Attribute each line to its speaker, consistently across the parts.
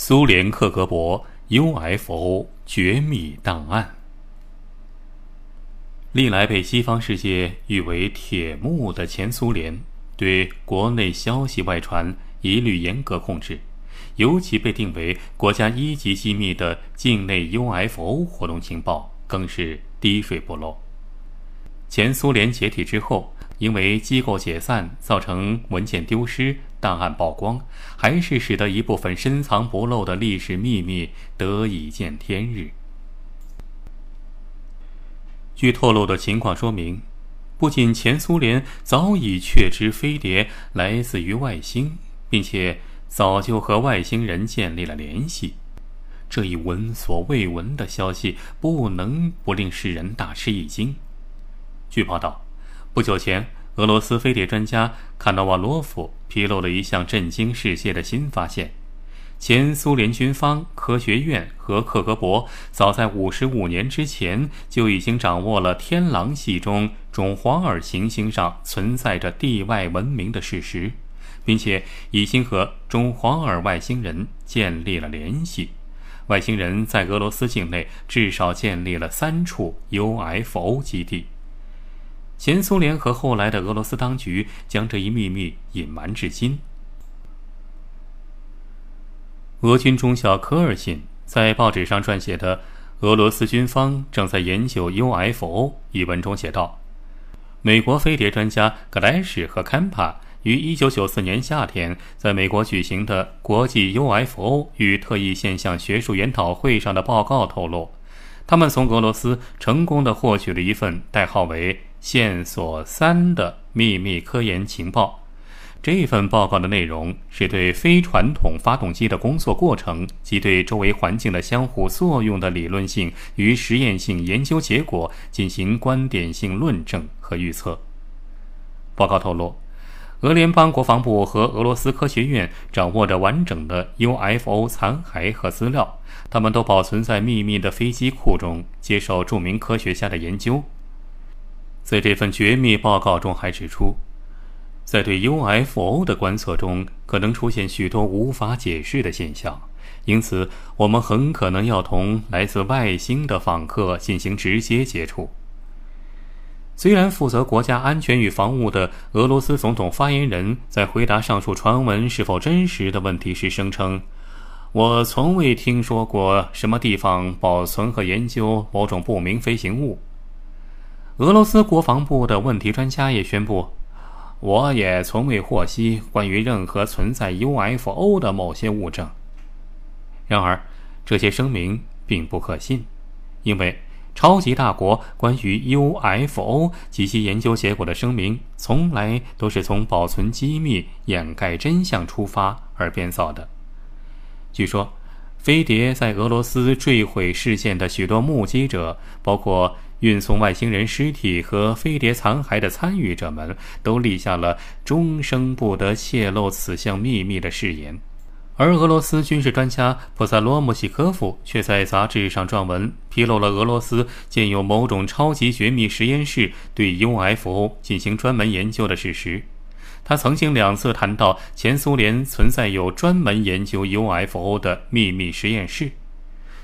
Speaker 1: 苏联克格勃 UFO 绝密档案，历来被西方世界誉为“铁幕”的前苏联，对国内消息外传一律严格控制，尤其被定为国家一级机密的境内 UFO 活动情报更是滴水不漏。前苏联解体之后。因为机构解散造成文件丢失、档案曝光，还是使得一部分深藏不露的历史秘密得以见天日。据透露的情况说明，不仅前苏联早已确知飞碟来自于外星，并且早就和外星人建立了联系，这一闻所未闻的消息不能不令世人大吃一惊。据报道。不久前，俄罗斯飞碟专家卡诺瓦罗夫披露了一项震惊世界的新发现：前苏联军方、科学院和克格勃早在五十五年之前就已经掌握了天狼系中种黄耳行星上存在着地外文明的事实，并且已经和种黄耳外星人建立了联系。外星人在俄罗斯境内至少建立了三处 UFO 基地。前苏联和后来的俄罗斯当局将这一秘密隐瞒至今。俄军中校科尔沁在报纸上撰写的《俄罗斯军方正在研究 UFO》一文中写道：“美国飞碟专家格莱什和坎帕于1994年夏天在美国举行的国际 UFO 与特异现象学术研讨会上的报告透露，他们从俄罗斯成功的获取了一份代号为。”线索三的秘密科研情报，这份报告的内容是对非传统发动机的工作过程及对周围环境的相互作用的理论性与实验性研究结果进行观点性论证和预测。报告透露，俄联邦国防部和俄罗斯科学院掌握着完整的 UFO 残骸和资料，他们都保存在秘密的飞机库中，接受著名科学家的研究。在这份绝密报告中，还指出，在对 UFO 的观测中，可能出现许多无法解释的现象，因此我们很可能要同来自外星的访客进行直接接触。虽然负责国家安全与防务的俄罗斯总统发言人，在回答上述传闻是否真实的问题时声称：“我从未听说过什么地方保存和研究某种不明飞行物。”俄罗斯国防部的问题专家也宣布，我也从未获悉关于任何存在 UFO 的某些物证。然而，这些声明并不可信，因为超级大国关于 UFO 及其研究结果的声明，从来都是从保存机密、掩盖真相出发而编造的。据说，飞碟在俄罗斯坠毁事件的许多目击者，包括。运送外星人尸体和飞碟残骸的参与者们都立下了终生不得泄露此项秘密的誓言，而俄罗斯军事专家普萨罗姆西科夫却在杂志上撰文，披露了俄罗斯建有某种超级绝密实验室，对 UFO 进行专门研究的事实。他曾经两次谈到前苏联存在有专门研究 UFO 的秘密实验室。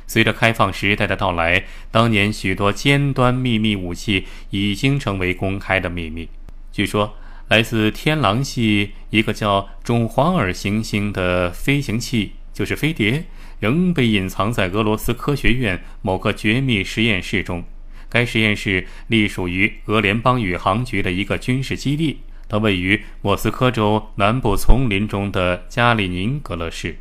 Speaker 1: 随着开放时代的到来，当年许多尖端秘密武器已经成为公开的秘密。据说，来自天狼系一个叫种黄尔行星的飞行器，就是飞碟，仍被隐藏在俄罗斯科学院某个绝密实验室中。该实验室隶属于俄联邦宇航局的一个军事基地，它位于莫斯科州南部丛林中的加里宁格勒市。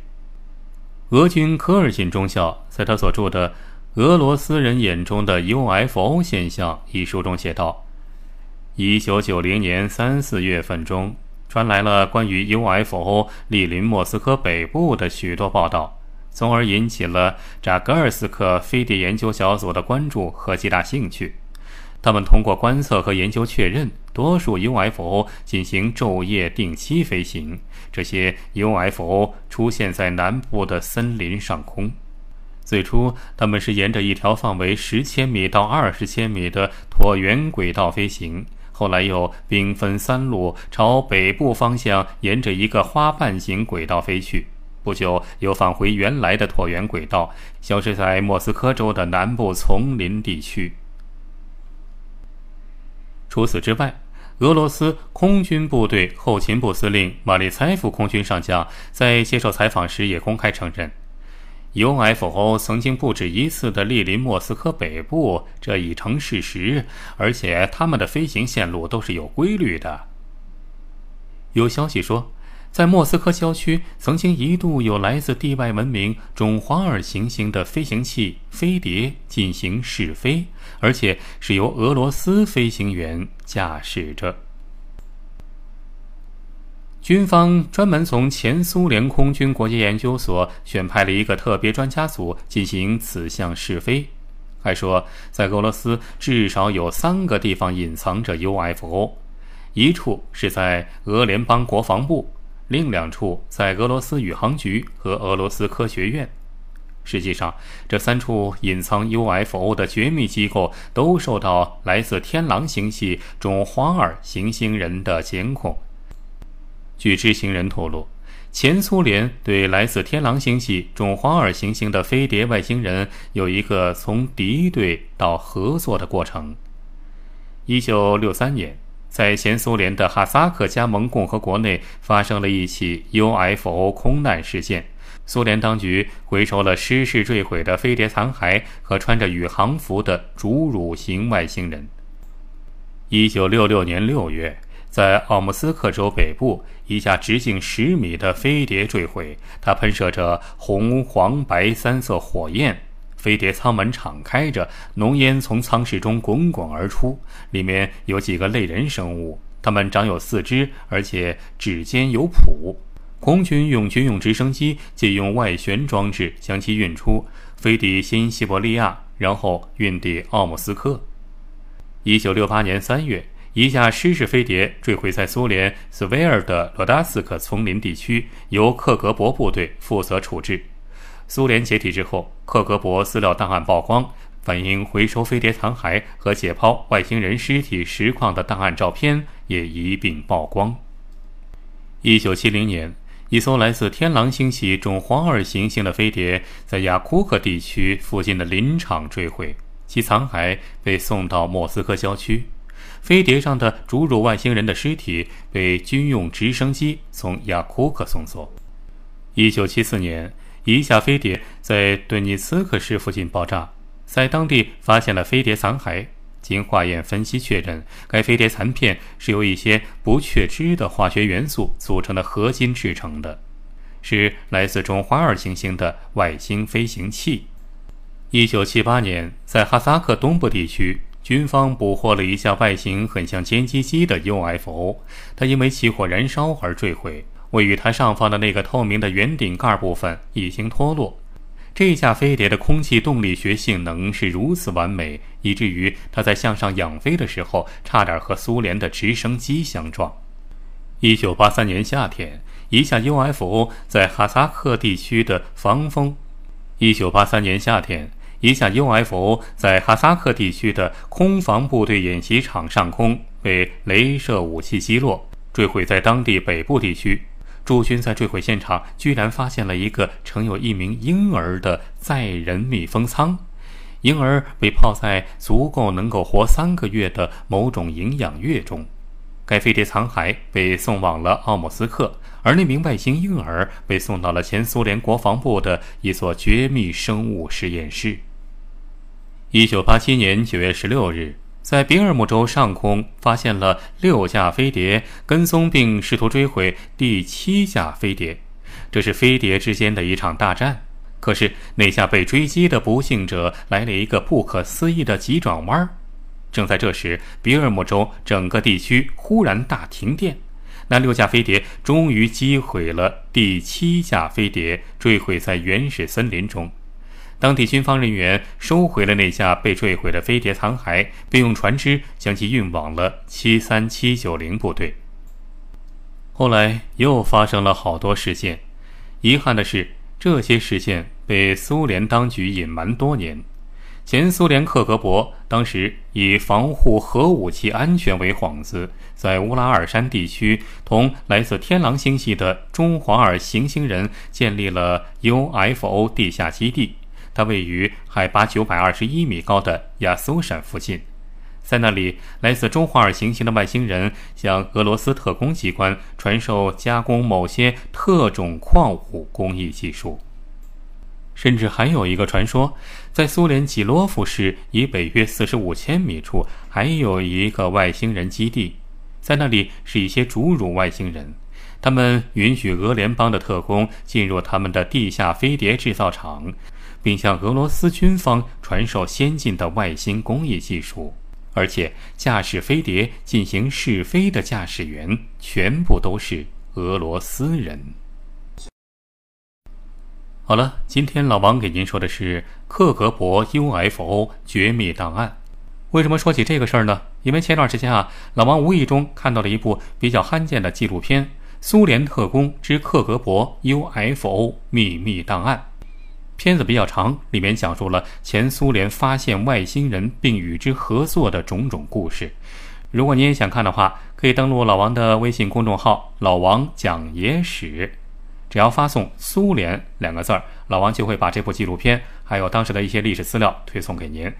Speaker 1: 俄军科尔沁中校在他所著的《俄罗斯人眼中的 UFO 现象》一书中写道：，一九九零年三四月份中，传来了关于 UFO 莅临莫斯科北部的许多报道，从而引起了扎格尔斯克飞碟研究小组的关注和极大兴趣。他们通过观测和研究确认，多数 UFO 进行昼夜定期飞行。这些 UFO 出现在南部的森林上空。最初，他们是沿着一条范围十千米到二十千米的椭圆轨道飞行，后来又兵分三路朝北部方向沿着一个花瓣形轨道飞去。不久又返回原来的椭圆轨道，消失在莫斯科州的南部丛林地区。除此之外，俄罗斯空军部队后勤部司令马利采夫空军上将在接受采访时也公开承认。UFO 曾经不止一次地莅临莫斯科北部，这已成事实，而且他们的飞行线路都是有规律的。有消息说，在莫斯科郊区曾经一度有来自地外文明种花儿行星的飞行器飞碟进行试飞，而且是由俄罗斯飞行员驾驶着。军方专门从前苏联空军国家研究所选派了一个特别专家组进行此项试飞，还说在俄罗斯至少有三个地方隐藏着 UFO，一处是在俄联邦国防部，另两处在俄罗斯宇航局和俄罗斯科学院。实际上，这三处隐藏 UFO 的绝密机构都受到来自天狼星系中花儿行星人的监控。据知情人透露，前苏联对来自天狼星系种黄耳行星的飞碟外星人有一个从敌对到合作的过程。一九六三年，在前苏联的哈萨克加盟共和国内发生了一起 UFO 空难事件，苏联当局回收了失事坠毁的飞碟残骸和穿着宇航服的侏儒型外星人。一九六六年六月。在奥姆斯克州北部，一架直径十米的飞碟坠毁，它喷射着红、黄、白三色火焰。飞碟舱门敞开着，浓烟从舱室中滚滚而出。里面有几个类人生物，它们长有四肢，而且指尖有蹼。空军用军用直升机借用外旋装置将其运出，飞抵新西伯利亚，然后运抵奥姆斯克。一九六八年三月。一架失事飞碟坠毁在苏联斯维尔的罗达斯克丛林地区，由克格勃部队负责处置。苏联解体之后，克格勃资料档案曝光，反映回收飞碟残骸和解剖外星人尸体实况的档案照片也一并曝光。一九七零年，一艘来自天狼星系种黄二行星的飞碟在雅库克地区附近的林场坠毁，其残骸被送到莫斯科郊区。飞碟上的侏儒外星人的尸体被军用直升机从雅库克送走。一九七四年，一架飞碟在顿涅茨克市附近爆炸，在当地发现了飞碟残骸。经化验分析确认，该飞碟残片是由一些不确知的化学元素组成的合金制成的，是来自中华二行星的外星飞行器。一九七八年，在哈萨克东部地区。军方捕获了一架外形很像歼击机的 UFO，它因为起火燃烧而坠毁。位于它上方的那个透明的圆顶盖部分已经脱落。这架飞碟的空气动力学性能是如此完美，以至于它在向上仰飞的时候，差点和苏联的直升机相撞。一九八三年夏天，一架 UFO 在哈萨克地区的防风。一九八三年夏天。一架 UFO 在哈萨克地区的空防部队演习场上空被镭射武器击落，坠毁在当地北部地区。驻军在坠毁现场居然发现了一个盛有一名婴儿的载人密封舱，婴儿被泡在足够能够活三个月的某种营养液中。该飞碟残骸被送往了奥姆斯克，而那名外星婴儿被送到了前苏联国防部的一所绝密生物实验室。一九八七年九月十六日，在比尔姆州上空发现了六架飞碟，跟踪并试图追回第七架飞碟。这是飞碟之间的一场大战。可是那架被追击的不幸者来了一个不可思议的急转弯。正在这时，比尔姆州整个地区忽然大停电。那六架飞碟终于击毁了第七架飞碟，坠毁在原始森林中。当地军方人员收回了那架被坠毁的飞碟残骸，并用船只将其运往了七三七九零部队。后来又发生了好多事件，遗憾的是，这些事件被苏联当局隐瞒多年。前苏联克格勃当时以防护核武器安全为幌子，在乌拉尔山地区同来自天狼星系的中华尔行星人建立了 UFO 地下基地。它位于海拔九百二十一米高的亚苏山附近，在那里，来自中华尔行星的外星人向俄罗斯特工机关传授加工某些特种矿物工艺技术。甚至还有一个传说，在苏联基洛夫市以北约四十五千米处，还有一个外星人基地，在那里是一些侏儒外星人，他们允许俄联邦的特工进入他们的地下飞碟制造厂，并向俄罗斯军方传授先进的外星工艺技术，而且驾驶飞碟进行试飞的驾驶员全部都是俄罗斯人。好了，今天老王给您说的是克格勃 UFO 绝密档案。为什么说起这个事儿呢？因为前段时间啊，老王无意中看到了一部比较罕见的纪录片《苏联特工之克格勃 UFO 秘密档案》。片子比较长，里面讲述了前苏联发现外星人并与之合作的种种故事。如果您也想看的话，可以登录老王的微信公众号“老王讲野史”。只要发送“苏联”两个字儿，老王就会把这部纪录片还有当时的一些历史资料推送给您。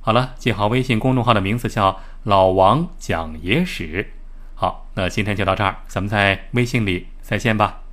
Speaker 1: 好了，记好微信公众号的名字叫“老王讲野史”。好，那今天就到这儿，咱们在微信里再见吧。